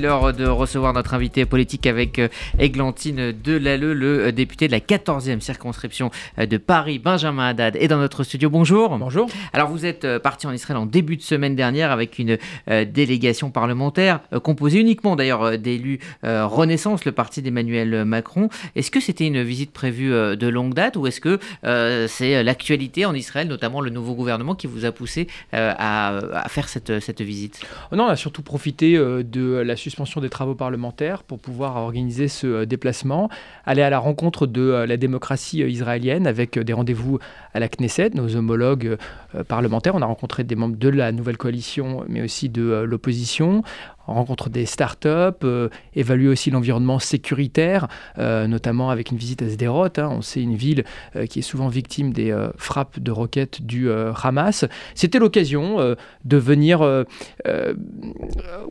L'heure de recevoir notre invité politique avec euh, Églantine Delalleux, le euh, député de la 14e circonscription euh, de Paris, Benjamin Haddad, est dans notre studio. Bonjour. Bonjour. Alors vous êtes parti en Israël en début de semaine dernière avec une délégation parlementaire composée uniquement d'ailleurs d'élus Renaissance, le parti d'Emmanuel Macron. Est-ce que c'était une visite prévue de longue date ou est-ce que c'est l'actualité en Israël, notamment le nouveau gouvernement, qui vous a poussé à, faire cette, cette visite? Non, on a surtout profité de la suspension des travaux parlementaires pour pouvoir organiser ce euh, déplacement, aller à la rencontre de euh, la démocratie euh, israélienne avec des rendez-vous à la Knesset, nos homologues parlementaires. On a rencontré des membres de la nouvelle coalition, mais aussi de l'opposition rencontre des startups, euh, évaluer aussi l'environnement sécuritaire, euh, notamment avec une visite à Sderot. Hein. on sait une ville euh, qui est souvent victime des frappes de roquettes du Hamas. C'était l'occasion de venir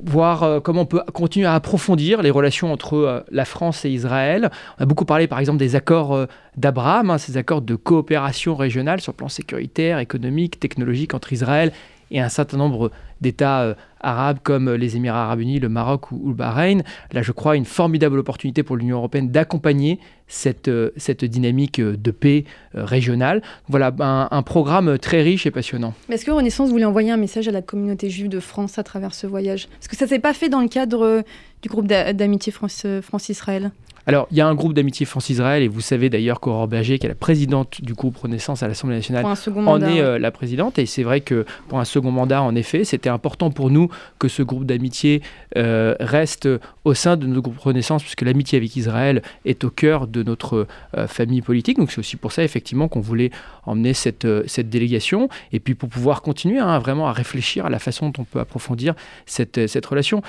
voir comment on peut continuer à approfondir les relations entre la France et Israël. On a beaucoup parlé par exemple des accords d'Abraham, hein, ces accords de coopération régionale sur le plan sécuritaire, économique, technologique entre Israël et un certain nombre d'États euh, arabes comme les Émirats arabes unis, le Maroc ou, le Bahreïn. Là, je crois, une formidable opportunité pour l'Union européenne d'accompagner cette, euh, cette dynamique euh, de paix régionale. Voilà, un, programme très riche et passionnant. Est-ce que Renaissance voulait envoyer un message à la communauté juive de France à travers ce voyage? Est-ce que ça ne s'est pas fait dans le cadre du groupe d'amitié France-Israël alors, il y a un groupe d'amitié France-Israël, et vous savez d'ailleurs qu'Aurore Berger, qui est la présidente du groupe Renaissance à l'Assemblée nationale, en est euh, la présidente. Et c'est vrai que pour un second mandat, en effet, c'était important pour nous que ce groupe d'amitié euh, reste au sein de notre groupe Renaissance, puisque l'amitié avec Israël est au cœur de notre euh, famille politique. Donc c'est aussi pour ça, effectivement, qu'on voulait emmener cette, cette délégation, et puis pour pouvoir continuer hein, vraiment à réfléchir à la façon dont on peut approfondir cette, cette relation.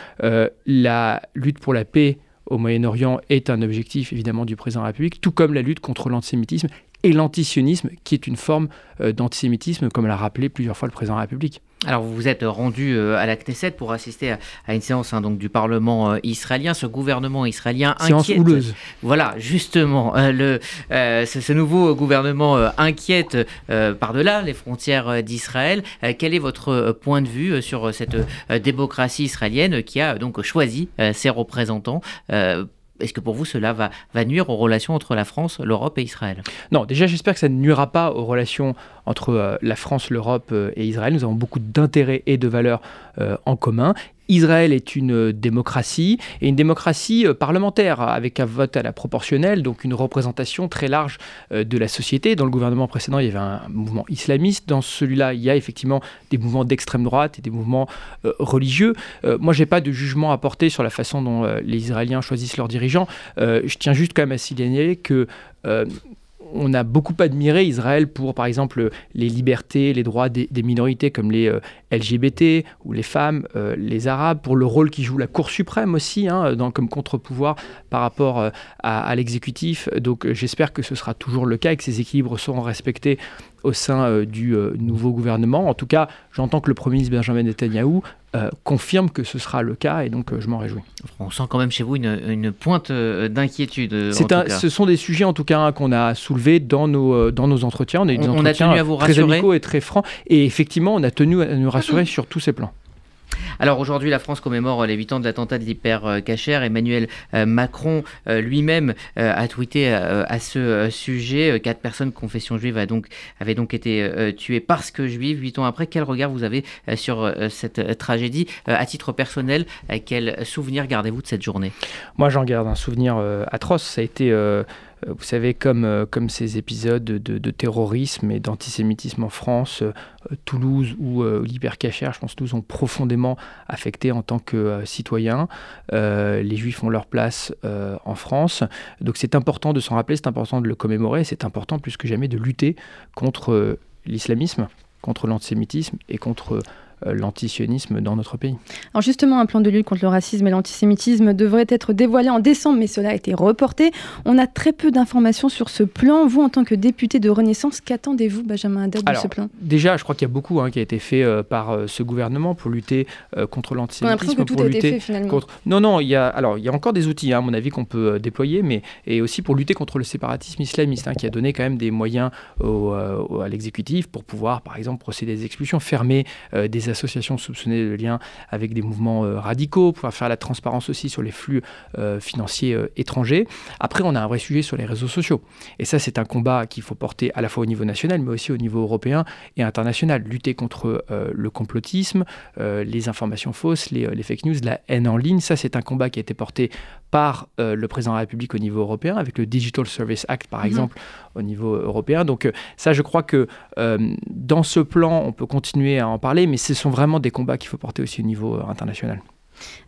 la lutte pour la paix au Moyen-Orient est un objectif évidemment du président de la République, tout comme la lutte contre l'antisémitisme et l'antisionisme, qui est une forme euh, d'antisémitisme, comme l'a rappelé plusieurs fois le président de la République. Alors vous vous êtes rendu euh, à la Knesset pour assister à, une séance hein, donc du Parlement euh, israélien. Ce gouvernement israélien séance inquiète. Houleuse. Voilà, justement, le, ce, nouveau gouvernement inquiète par-delà les frontières d'Israël. quel est votre point de vue sur cette démocratie israélienne qui a donc choisi ses représentants est-ce que pour vous, cela va, nuire aux relations entre la France, l'Europe et Israël? Non, déjà, j'espère que ça ne nuira pas aux relations entre euh, la France, l'Europe euh, et Israël. Nous avons beaucoup d'intérêts et de valeurs euh, en commun. Israël est une démocratie et une démocratie parlementaire avec un vote à la proportionnelle, donc une représentation très large de la société. Dans le gouvernement précédent, il y avait un mouvement islamiste. Dans celui-là, il y a effectivement des mouvements d'extrême droite et des mouvements religieux. moi, je n'ai pas de jugement à porter sur la façon dont les Israéliens choisissent leurs dirigeants. je tiens juste quand même à signaler que on a beaucoup admiré Israël pour, par exemple, les libertés, les droits des, minorités comme les euh, LGBT ou les femmes, euh, les Arabes, pour le rôle qui joue la Cour suprême aussi, hein, comme contre-pouvoir par rapport euh, à, l'exécutif. Donc j'espère que ce sera toujours le cas et que ces équilibres seront respectés au sein du nouveau gouvernement. En tout cas, j'entends que le Premier ministre Benjamin Netanyahou euh, confirme que ce sera le cas et donc euh, je m'en réjouis. On sent quand même chez vous une, pointe euh, d'inquiétude. Ce sont des sujets en tout cas hein, qu'on a soulevés dans nos, dans nos entretiens. On, a, on a tenu à vous rassurer. très amicaux et très francs et effectivement on a tenu à nous rassurer sur tous ces plans. Alors aujourd'hui, la France commémore les 8 ans de l'attentat de l'hyper-cachère. Emmanuel euh, Macron euh, lui-même euh, a tweeté à ce sujet. Quatre personnes de confession juive avaient donc été tuées parce que juives. Huit ans après, quel regard vous avez sur cette tragédie? À titre personnel, quel souvenir gardez-vous de cette journée? Moi, j'en garde un souvenir atroce. Ça a été vous savez, comme, euh, comme ces épisodes de, terrorisme et d'antisémitisme en France, euh, Toulouse ou l'hypercachère, je pense nous ont profondément affectés en tant que citoyens. les Juifs ont leur place en France. Donc c'est important de s'en rappeler, c'est important de le commémorer, c'est important plus que jamais de lutter contre l'islamisme, contre l'antisémitisme et contre euh, l'antisionisme dans notre pays. Alors justement, un plan de lutte contre le racisme et l'antisémitisme devrait être dévoilé en décembre, mais cela a été reporté. On a très peu d'informations sur ce plan. Vous, en tant que député de Renaissance, qu'attendez-vous, Benjamin Haddad, de ce plan? Déjà, je crois qu'il y a beaucoup hein, qui a été fait euh, par euh, ce gouvernement pour lutter contre l'antisémitisme. On a que tout a été fait finalement. Contre... Non, non, il y a, alors, il y a encore des outils, hein, à mon avis, qu'on peut déployer, mais et aussi pour lutter contre le séparatisme islamiste, hein, qui a donné quand même des moyens à l'exécutif pour pouvoir, par exemple, procéder à des expulsions, fermer des associations soupçonnées de lien avec des mouvements radicaux, pour faire la transparence aussi sur les flux financiers étrangers. Après, on a un vrai sujet sur les réseaux sociaux. Et ça, c'est un combat qu'il faut porter à la fois au niveau national, mais aussi au niveau européen et international. Lutter contre le complotisme, les informations fausses, les, les, fake news, la haine en ligne, ça, c'est un combat qui a été porté par le président de la République au niveau européen, avec le Digital Service Act, par mhm. exemple, au niveau européen. Donc euh, ça, je crois que euh, dans ce plan, on peut continuer à en parler, mais ce sont vraiment des combats qu'il faut porter aussi au niveau euh, international.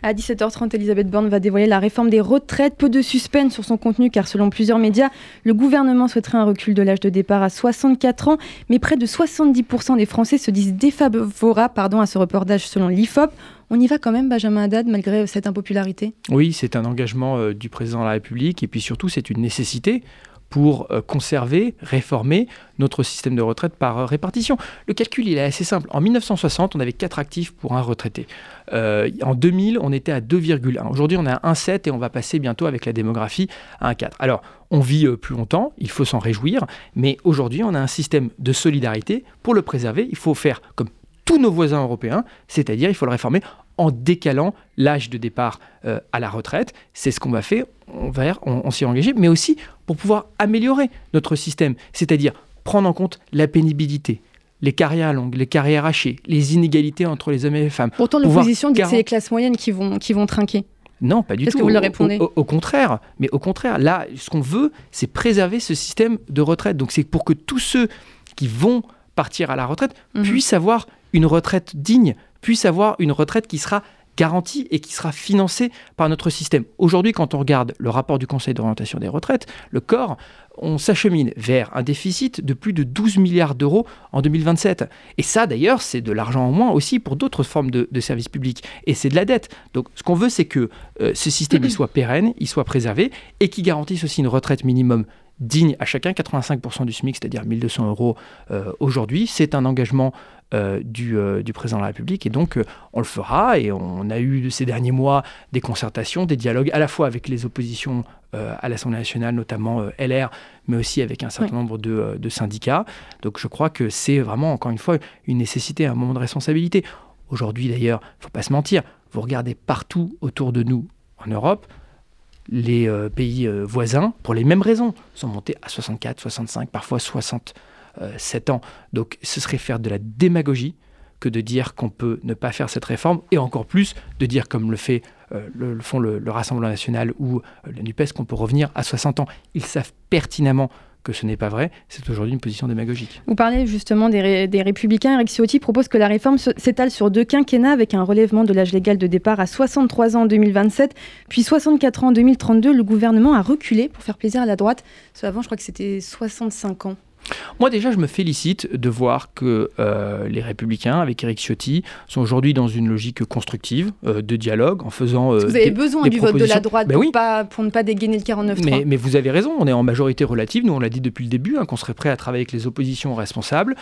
À 17h30, Elisabeth Borne va dévoiler la réforme des retraites. Peu de suspense sur son contenu car selon plusieurs médias, le gouvernement souhaiterait un recul de l'âge de départ à 64 ans, mais près de 70% des Français se disent défavorables pardon, à ce report d'âge selon l'IFOP. On y va quand même, Benjamin Haddad, malgré cette impopularité? Oui, c'est un engagement du président de la République et puis surtout c'est une nécessité pour euh, conserver, réformer notre système de retraite par euh, répartition. Le calcul, il est assez simple. En 1960, on avait 4 actifs pour un retraité. Euh, en 2000, on était à 2,1. Aujourd'hui, on est à 1,7 et on va passer bientôt avec la démographie à 1,4. Alors, on vit plus longtemps, il faut s'en réjouir, mais aujourd'hui, on a un système de solidarité. Pour le préserver, il faut faire comme tous nos voisins européens, c'est-à-dire il faut le réformer en décalant l'âge de départ euh, à la retraite. C'est ce qu'on va faire, on, va, on, s'y est engagé, mais aussi pour pouvoir améliorer notre système, c'est-à-dire prendre en compte la pénibilité, les carrières longues, les carrières hachées, les inégalités entre les hommes et les femmes. Pourtant, l'opposition dit que c'est les classes moyennes qui vont, qui vont trinquer. Non, pas du tout. Est-ce que vous leur répondez? au, contraire, mais au contraire, là, ce qu'on veut, c'est préserver ce système de retraite. Donc, c'est pour que tous ceux qui vont partir à la retraite mhm. puissent avoir une retraite digne, puisse avoir une retraite qui sera garantie et qui sera financée par notre système. Aujourd'hui, quand on regarde le rapport du Conseil d'orientation des retraites, le corps, on s'achemine vers un déficit de plus de 12 milliards d'euros en 2027. Et ça, d'ailleurs, c'est de l'argent en moins aussi pour d'autres formes de, services publics. Et c'est de la dette. Donc, ce qu'on veut, c'est que euh, ce système il soit pérenne, il soit préservé et qui garantisse aussi une retraite minimum digne à chacun, 85% du SMIC, c'est-à-dire 1200 euros euh, aujourd'hui. C'est un engagement euh, du, euh, du, président de la République. Et donc, on le fera. Et on a eu ces derniers mois des concertations, des dialogues à la fois avec les oppositions à l'Assemblée nationale, notamment LR, mais aussi avec un certain nombre de, de, syndicats. Donc, je crois que c'est vraiment, encore une fois, une nécessité, un moment de responsabilité. Aujourd'hui, d'ailleurs, il ne faut pas se mentir, vous regardez partout autour de nous en Europe, les euh, pays euh, voisins, pour les mêmes raisons, sont montés à 64, 65, parfois 67 ans. Donc ce serait faire de la démagogie que de dire qu'on peut ne pas faire cette réforme, et encore plus de dire, comme le euh, le, font le, Rassemblement national ou la NUPES, qu'on peut revenir à 60 ans. Ils savent pertinemment que ce n'est pas vrai, c'est aujourd'hui une position démagogique. Vous parlez justement des, Républicains. Eric Ciotti propose que la réforme s'étale sur deux quinquennats avec un relèvement de l'âge légal de départ à 63 ans en 2027, puis 64 ans en 2032. Le gouvernement a reculé pour faire plaisir à la droite. Avant, je crois que c'était 65 ans. Moi déjà, je me félicite de voir que euh, les Républicains, avec Eric Ciotti, sont aujourd'hui dans une logique constructive euh, de dialogue, en faisant. Euh, vous avez besoin du vote de la droite ben pour, pas, pour, ne pas dégainer le 49 mais, mais, vous avez raison, on est en majorité relative. Nous, on l'a dit depuis le début, hein, qu'on serait prêt à travailler avec les oppositions responsables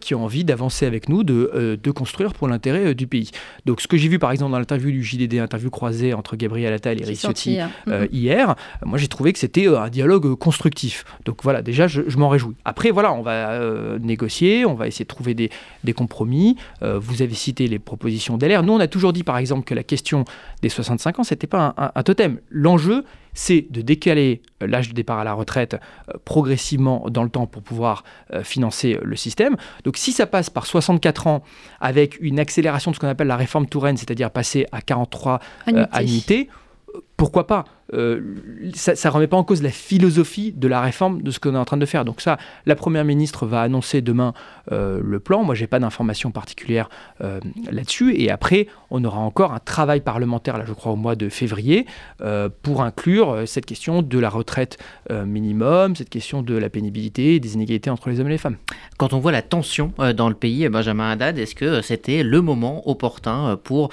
qui ont envie d'avancer avec nous, de, de construire pour l'intérêt du pays. Donc, ce que j'ai vu par exemple dans l'interview du JDD, interview croisée entre Gabriel Attal et Eric Ciotti hein. hier, moi j'ai trouvé que c'était un dialogue constructif. Donc voilà, déjà, je, je m'en réjouis. Après, voilà, on va euh, négocier, on va essayer de trouver des, compromis. Euh, vous avez cité les propositions d'LR. Nous, on a toujours dit, par exemple, que la question des 65 ans, c'était pas un, totem. L'enjeu, c'est de décaler euh, l'âge de départ à la retraite progressivement dans le temps pour pouvoir financer le système. Donc si ça passe par 64 ans avec une accélération de ce qu'on appelle la réforme Touraine, c'est-à-dire passer à 43 annuités pourquoi pas? Euh, Ça ne remet pas en cause la philosophie de la réforme de ce qu'on est en train de faire. Donc ça, la Première ministre va annoncer demain euh, le plan. Moi, je n'ai pas d'informations particulières euh, là-dessus. Et après, on aura encore un travail parlementaire, là, je crois, au mois de février, pour inclure cette question de la retraite minimum, cette question de la pénibilité des inégalités entre les hommes et les femmes. Quand on voit la tension dans le pays, Benjamin Haddad, est-ce que c'était le moment opportun pour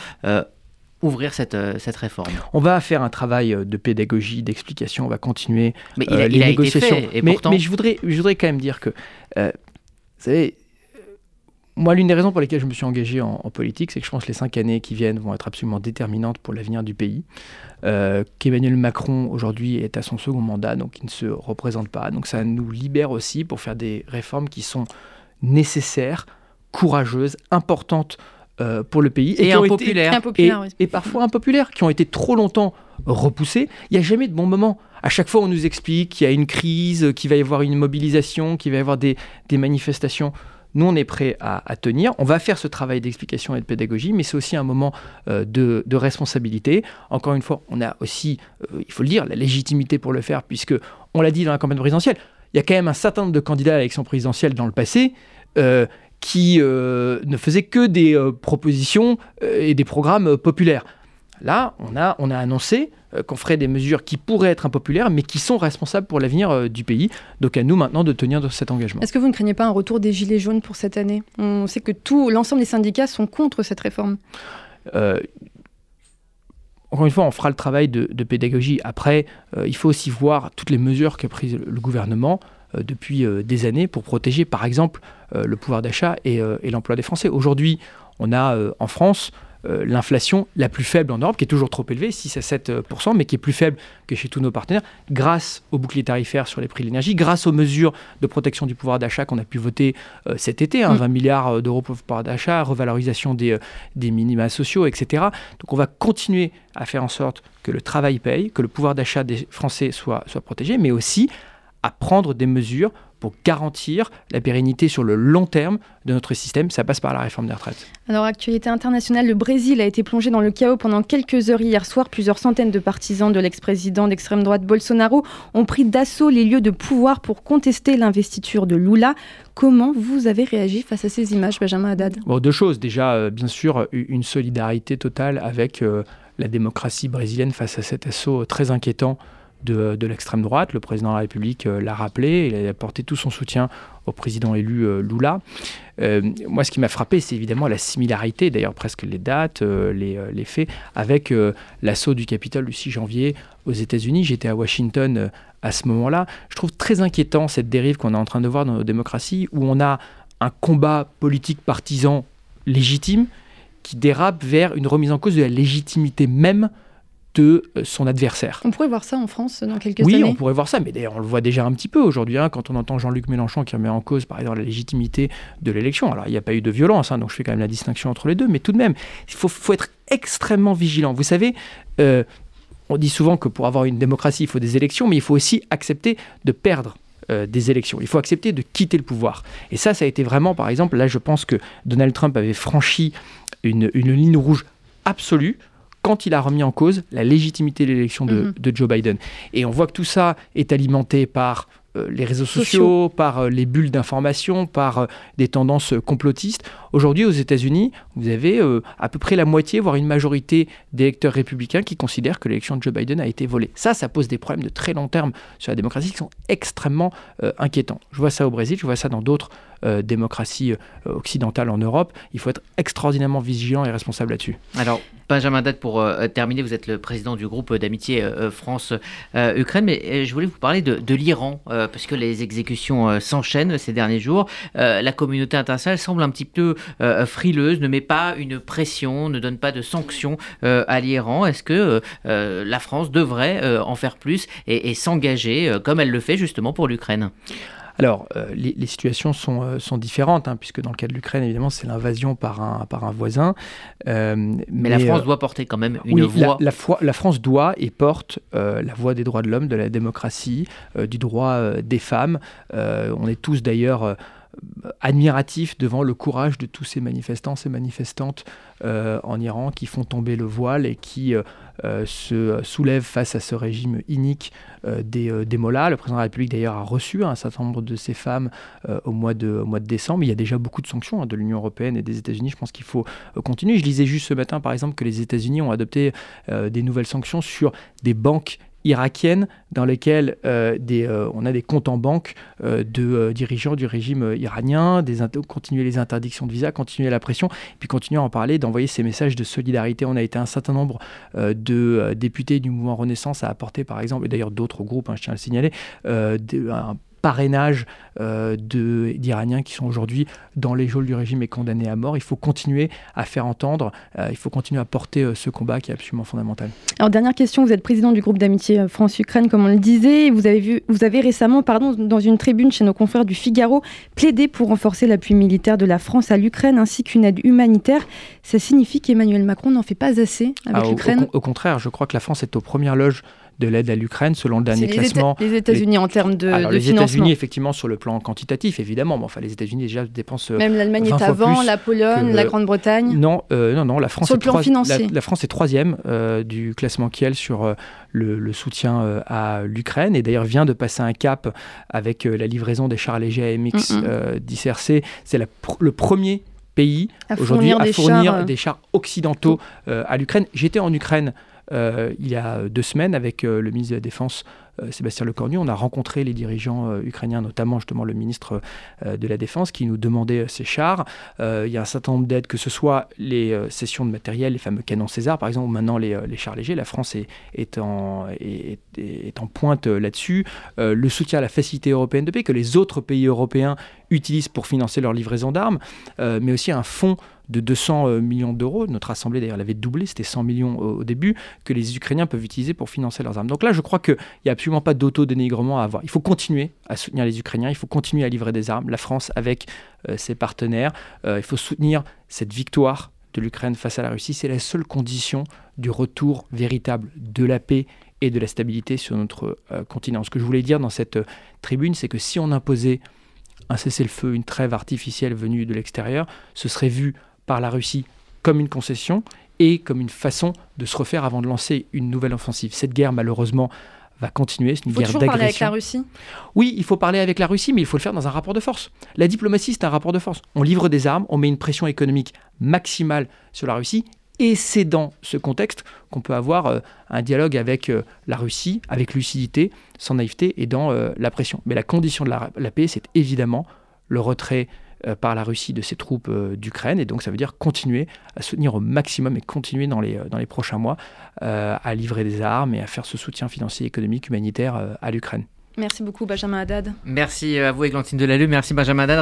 ouvrir cette, euh, cette réforme. On va faire un travail euh, de pédagogie, d'explication, on va continuer mais il a, euh, les négociations. Été fait, et mais, pourtant... mais, je, voudrais, je voudrais quand même dire que, vous savez, moi, l'une des raisons pour lesquelles je me suis engagé en, politique, c'est que je pense que les cinq années qui viennent vont être absolument déterminantes pour l'avenir du pays. Qu'Emmanuel Macron, aujourd'hui, est à son second mandat, donc il ne se représente pas. Donc ça nous libère aussi pour faire des réformes qui sont nécessaires, courageuses, importantes pour le pays et, impopulaires. et, parfois impopulaires, qui ont été trop longtemps repoussés. Il n'y a jamais de bon moment. À chaque fois, on nous explique qu'il y a une crise, qu'il va y avoir une mobilisation, qu'il va y avoir des, des manifestations. Nous, on est prêt à, tenir. On va faire ce travail d'explication et de pédagogie, mais c'est aussi un moment euh, de, responsabilité. Encore une fois, on a aussi, euh, il faut le dire, la légitimité pour le faire, puisque on l'a dit dans la campagne présidentielle, il y a quand même un certain nombre de candidats à l'élection présidentielle dans le passé. Euh, qui ne faisaient que des propositions et des programmes populaires. Là, on a, on a annoncé euh, qu'on ferait des mesures qui pourraient être impopulaires, mais qui sont responsables pour l'avenir euh, du pays. Donc à nous maintenant de tenir cet engagement. Est-ce que vous ne craignez pas un retour des Gilets jaunes pour cette année? On sait que tout l'ensemble des syndicats sont contre cette réforme. Euh, encore une fois, on fera le travail de, pédagogie. Après, il faut aussi voir toutes les mesures qu'a prises le gouvernement depuis des années pour protéger, par exemple, le pouvoir d'achat et, et l'emploi des Français. Aujourd'hui, on a en France euh, l'inflation la plus faible en Europe, qui est toujours trop élevée, 6 à 7 mais qui est plus faible que chez tous nos partenaires, grâce au bouclier tarifaire sur les prix de l'énergie, grâce aux mesures de protection du pouvoir d'achat qu'on a pu voter euh, cet été, 20 hein, mm. milliards euh, d'euros pour le pouvoir d'achat, revalorisation des, des minima sociaux, etc. Donc on va continuer à faire en sorte que le travail paye, que le pouvoir d'achat des Français soit, soit protégé, mais aussi à prendre des mesures pour garantir la pérennité sur le long terme de notre système. Ça passe par la réforme des retraites. Alors, actualité internationale, le Brésil a été plongé dans le chaos pendant quelques heures hier soir. Plusieurs centaines de partisans de l'ex-président d'extrême droite Bolsonaro ont pris d'assaut les lieux de pouvoir pour contester l'investiture de Lula. Comment vous avez réagi face à ces images, Benjamin Haddad? Bon, Deux choses. Déjà, euh, bien sûr, une solidarité totale avec euh, la démocratie brésilienne face à cet assaut très inquiétant de, l'extrême droite. Le président de la République euh, l'a rappelé, il a apporté tout son soutien au président élu euh, Lula. Euh, moi, ce qui m'a frappé, c'est évidemment la similarité, d'ailleurs presque les dates, les, les, faits, avec l'assaut du Capitole du 6 janvier aux États-Unis. J'étais à Washington à ce moment-là. Je trouve très inquiétant cette dérive qu'on est en train de voir dans nos démocraties, où on a un combat politique partisan légitime qui dérape vers une remise en cause de la légitimité même de euh, son adversaire. On pourrait voir ça en France dans quelques années Oui, on pourrait voir ça, mais d'ailleurs on le voit déjà un petit peu aujourd'hui, hein, quand on entend Jean-Luc Mélenchon qui remet en cause par exemple la légitimité de l'élection. Alors il n'y a pas eu de violence, hein, donc je fais quand même la distinction entre les deux, mais tout de même, il faut, être extrêmement vigilant. Vous savez, euh, on dit souvent que pour avoir une démocratie, il faut des élections, mais il faut aussi accepter de perdre euh, des élections. Il faut accepter de quitter le pouvoir. Et ça, ça a été vraiment, par exemple, là je pense que Donald Trump avait franchi une, une ligne rouge absolue quand il a remis en cause la légitimité de l'élection de, mhm. Joe Biden. Et on voit que tout ça est alimenté par euh, les réseaux sociaux, par euh, les bulles d'information, par euh, des tendances complotistes. Aujourd'hui, aux États-Unis, vous avez à peu près la moitié, voire une majorité d'électeurs républicains qui considèrent que l'élection de Joe Biden a été volée. Ça, ça pose des problèmes de très long terme sur la démocratie qui sont extrêmement inquiétants. Je vois ça au Brésil, je vois ça dans d'autres démocraties occidentales en Europe. Il faut être extraordinairement vigilant et responsable là-dessus. Alors, Benjamin Date, pour euh, terminer, vous êtes le président du groupe d'amitié euh, France-Ukraine, mais je voulais vous parler de, l'Iran, parce que les exécutions s'enchaînent ces derniers jours. la communauté internationale semble un petit peu frileuse, ne met pas une pression, ne donne pas de sanctions à l'Iran. Est-ce que la France devrait en faire plus et s'engager comme elle le fait justement pour l'Ukraine? Alors, euh, les, situations sont, euh, sont différentes, hein, puisque dans le cas de l'Ukraine, évidemment, c'est l'invasion par un, par un voisin. Euh, mais, la France doit porter quand même une voix. La, la, France doit et porte la voix des droits de l'homme, de la démocratie, du droit des femmes. on est tous d'ailleurs admiratifs devant le courage de tous ces manifestants, ces manifestantes en Iran qui font tomber le voile et qui euh, se soulève face à ce régime inique euh, des, euh, des mollahs. Le président de la République d'ailleurs a reçu un certain nombre de ces femmes au, mois de, mois de décembre. Il y a déjà beaucoup de sanctions hein, de l'Union européenne et des États-Unis. Je pense qu'il faut continuer. Je lisais juste ce matin par exemple que les États-Unis ont adopté des nouvelles sanctions sur des banques irakienne dans lesquelles euh, euh, on a des comptes en banque euh, de dirigeants du régime iranien, continuer les interdictions de visa, continuer la pression, puis continuer à en parler, d'envoyer ces messages de solidarité. On a été un certain nombre de députés du mouvement Renaissance à apporter, par exemple, et d'ailleurs d'autres groupes, hein, je tiens à le signaler, un parrainage d'Iraniens qui sont aujourd'hui dans les geôles du régime et condamnés à mort. Il faut continuer à faire entendre, il faut continuer à porter ce combat qui est absolument fondamental. Alors dernière question, vous êtes président du groupe d'amitié France-Ukraine, comme on le disait. Vous avez, vu, vous avez récemment, pardon, dans une tribune chez nos confrères du Figaro, plaidé pour renforcer l'appui militaire de la France à l'Ukraine ainsi qu'une aide humanitaire. Ça signifie qu'Emmanuel Macron n'en fait pas assez avec ah, l'Ukraine au, contraire, je crois que la France est aux premières loges de l'aide à l'Ukraine selon le dernier classement. les États-Unis en termes de, Alors, les financement. États-Unis, effectivement, sur le plan quantitatif, évidemment. Mais enfin, les États-Unis déjà dépensent. Même l'Allemagne est avant, la Pologne, la Grande-Bretagne. Non, euh, non, non. La France sur le plan financier. La, France est troisième euh, du classement Kiel sur euh, le, soutien à l'Ukraine et d'ailleurs vient de passer un cap avec la livraison des chars légers AMX mm -hmm. d'ICRC. C'est le premier pays aujourd'hui à fournir des chars occidentaux à l'Ukraine. J'étais en Ukraine euh, il y a deux semaines avec euh, le ministre de la Défense euh, Sébastien Lecornu, on a rencontré les dirigeants ukrainiens, notamment justement le ministre de la Défense, qui nous demandait ces chars. il y a un certain nombre d'aides, que ce soit les cessions de matériel, les fameux canons César, par exemple, ou maintenant les, chars légers. La France est, en, est en, pointe là-dessus. le soutien à la facilité européenne de paix que les autres pays européens utilisent pour financer leur livraison d'armes, mais aussi un fonds de 200 euh, millions d'euros. Notre Assemblée, d'ailleurs, l'avait doublé, c'était 100 millions au, début, que les Ukrainiens peuvent utiliser pour financer leurs armes. Donc là, je crois qu'il n'y a absolument pas d'auto-dénigrement à avoir. Il faut continuer à soutenir les Ukrainiens, il faut continuer à livrer des armes. La France, avec euh, ses partenaires, euh, il faut soutenir cette victoire de l'Ukraine face à la Russie. C'est la seule condition du retour véritable de la paix et de la stabilité sur notre continent. Ce que je voulais dire dans cette tribune, c'est que si on imposait un cessez-le-feu, une trêve artificielle venue de l'extérieur, ce serait vu par la Russie comme une concession et comme une façon de se refaire avant de lancer une nouvelle offensive. Cette guerre, malheureusement, va continuer. C'est une faut guerre d'agression. parler avec la Russie Oui, il faut parler avec la Russie, mais il faut le faire dans un rapport de force. La diplomatie, c'est un rapport de force. On livre des armes, on met une pression économique maximale sur la Russie, et c'est dans ce contexte qu'on peut avoir euh, un dialogue avec euh, la Russie, avec lucidité, sans naïveté et dans euh, la pression. Mais la condition de la paix, c'est évidemment le retrait euh, par la Russie de ses troupes euh, d'Ukraine. Et donc ça veut dire continuer à soutenir au maximum et continuer dans les, euh, dans les prochains mois à livrer des armes et à faire ce soutien financier, économique, humanitaire à l'Ukraine. Merci beaucoup Benjamin Haddad. Merci à vous Églantine Delalleux, merci Benjamin Haddad.